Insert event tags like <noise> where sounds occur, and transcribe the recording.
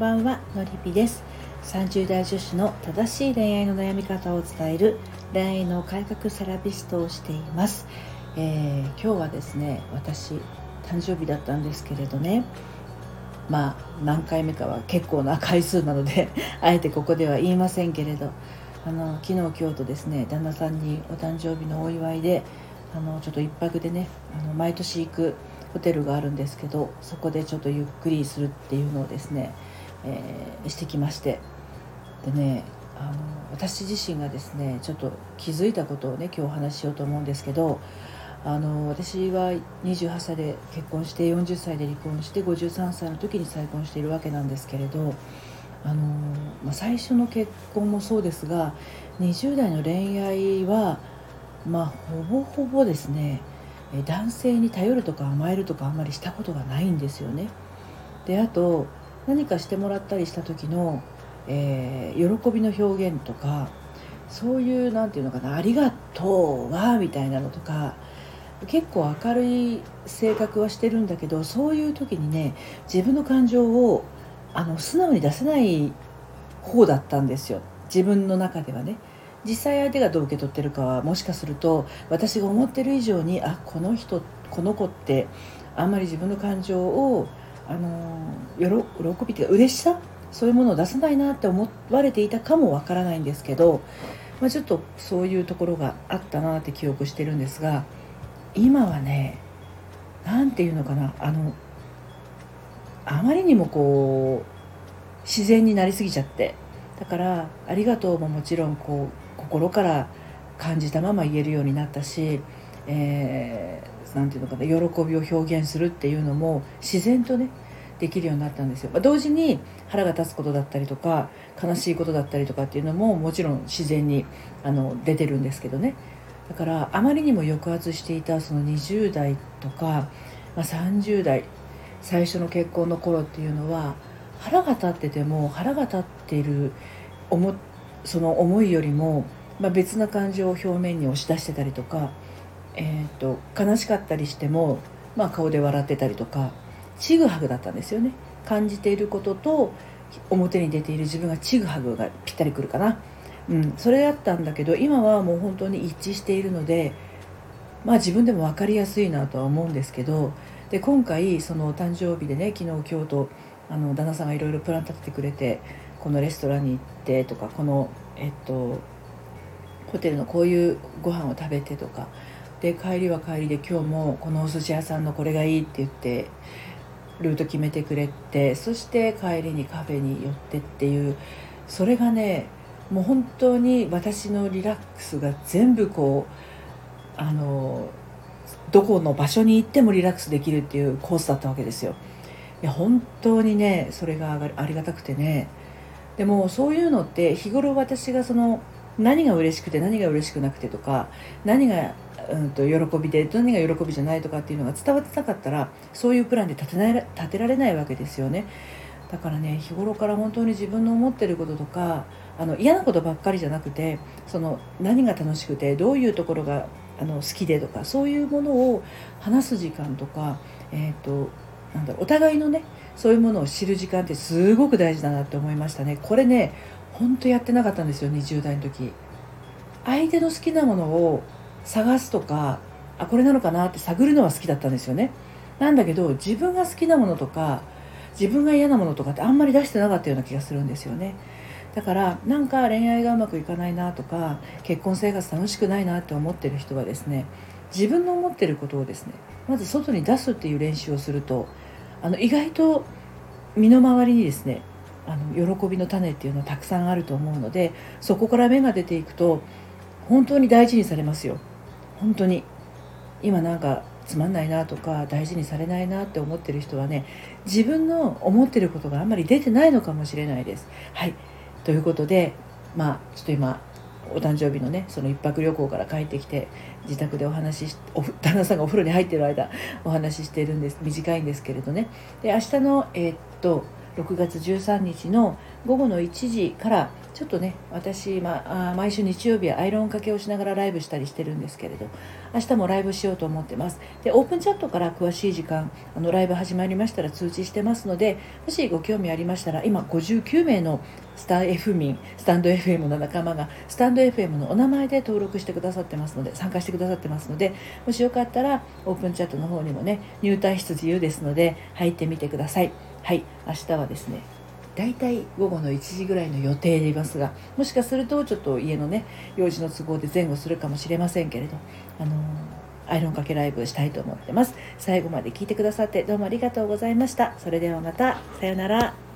ばんはのりぴです。30代女子の正しい恋愛の悩み方を伝える恋愛の改革セラピストをしています、えー、今日はですね私誕生日だったんですけれどね。まあ何回目かは結構な回数なので <laughs> あえてここでは言いませんけれど。あの昨日今日とですね旦那さんにお誕生日のお祝いであのちょっと1泊でねあの毎年行くホテルがあるんですけどそこでちょっとゆっくりするっていうのをですね、えー、してきましてでねあの私自身がですねちょっと気づいたことをね今日お話ししようと思うんですけどあの私は28歳で結婚して40歳で離婚して53歳の時に再婚しているわけなんですけれどあの、まあ、最初の結婚もそうですが20代の恋愛はまあほぼほぼですね男性に頼るとか甘えるとかあんまりしたことがないんですよね。であと何かしてもらったりした時の、えー、喜びの表現とかそういう何て言うのかな「ありがとうは」みたいなのとか結構明るい性格はしてるんだけどそういう時にね自分の感情をあの素直に出せない方だったんですよ自分の中ではね。実際相手がどう受け取ってるかはもしかすると私が思ってる以上にあこの人この子ってあんまり自分の感情をあの喜びっていうか嬉しさ？そういうものを出さないなって思われていたかもわからないんですけど、まあ、ちょっとそういうところがあったなって記憶してるんですが今はね何て言うのかなあのあまりにもこう自然になりすぎちゃってだから「ありがとう」ももちろんこう心から感じたまま言えるようになったし、えー、て言うのかな喜びを表現するっていうのも自然とねできるようになったんですよ、まあ、同時に腹が立つことだったりとか悲しいことだったりとかっていうのももちろん自然にあの出てるんですけどね。だからあまりにも抑圧していたその20代とか、まあ、30代最初の結婚の頃っていうのは腹が立ってても腹が立っている思その思いよりもまあ、別な感情を表面に押し出してたりとか、えーと、悲しかったりしても、まあ、顔で笑ってたりとかちぐはぐだったんですよね。感じていることと表に出ている自分がちぐはぐがぴったりくるかな、うん、それだったんだけど今はもう本当に一致しているのでまあ自分でも分かりやすいなとは思うんですけどで今回その誕生日でね昨日今日とあの旦那さんがいろいろプラン立ててくれてこのレストランに行ってとかこのえっとホテルのこういうご飯を食べてとかで帰りは帰りで今日もこのお寿司屋さんのこれがいいって言ってルート決めてくれてそして帰りにカフェに寄ってっていうそれがねもう本当に私のリラックスが全部こうあのどこの場所に行ってもリラックスできるっていうコースだったわけですよ。いや本当にねそれがありがたくてねでもそういうのって日頃私がその何が嬉しくて何が嬉しくなくてとか何が、うんと、喜びで何が喜びじゃないとかっていうのが伝わってなかったらそういうプランで立てない立てられないわけですよね。だからね日頃から本当に自分の思ってることとかあの嫌なことばっかりじゃなくてその何が楽しくてどういうところがあの好きでとかそういうものを話す時間とか、えーとなんだろうお互いのねそういうものを知る時間ってすごく大事だなって思いましたね。これね本当やってなかったんですよ20代の時。相手の好きなものを探すとかあこれなのかなって探るのは好きだったんですよね。なんだけど自分が好きなものとか自分が嫌なものとかってあんまり出してなかったような気がするんですよね。だからなんか恋愛がうまくいかないなとか結婚生活楽しくないなって思ってる人はですね自分の思ってることをですねまず外に出すっていう練習をするとあの意外と身の回りにですねあの喜びの種っていうのはたくさんあると思うのでそこから芽が出ていくと本当に大事にされますよ。本当に今なんかつまんないなとか大事にされないなって思ってる人はね自分の思ってることがあんまり出てないのかもしれないです。はい。ということでまあちょっと今お誕生日のねその1泊旅行から帰ってきて自宅でお話しお <laughs> 旦那さんがお風呂に入ってる間お話ししてるんです。短いんですけれどね。で明日のえー、っと6月13日の午後の1時からちょっとね私、まあ、毎週日曜日はアイロンかけをしながらライブしたりしてるんですけれど明日もライブしようと思ってます。でオープンチャットから詳しい時間あのライブ始まりましたら通知してますのでもしご興味ありましたら今59名のスター F 民スタンド FM の仲間がスタンド FM のお名前で登録してくださってますので参加してくださってますのでもしよかったらオープンチャットの方にもね入退室自由ですので入ってみてください。はい明日はですね大体午後の1時ぐらいの予定でいますがもしかするとちょっと家のね用事の都合で前後するかもしれませんけれどあのアイロンかけライブしたいと思ってます。最後まで聞いてくださってどうもありがとうございました。それではまた。さようなら。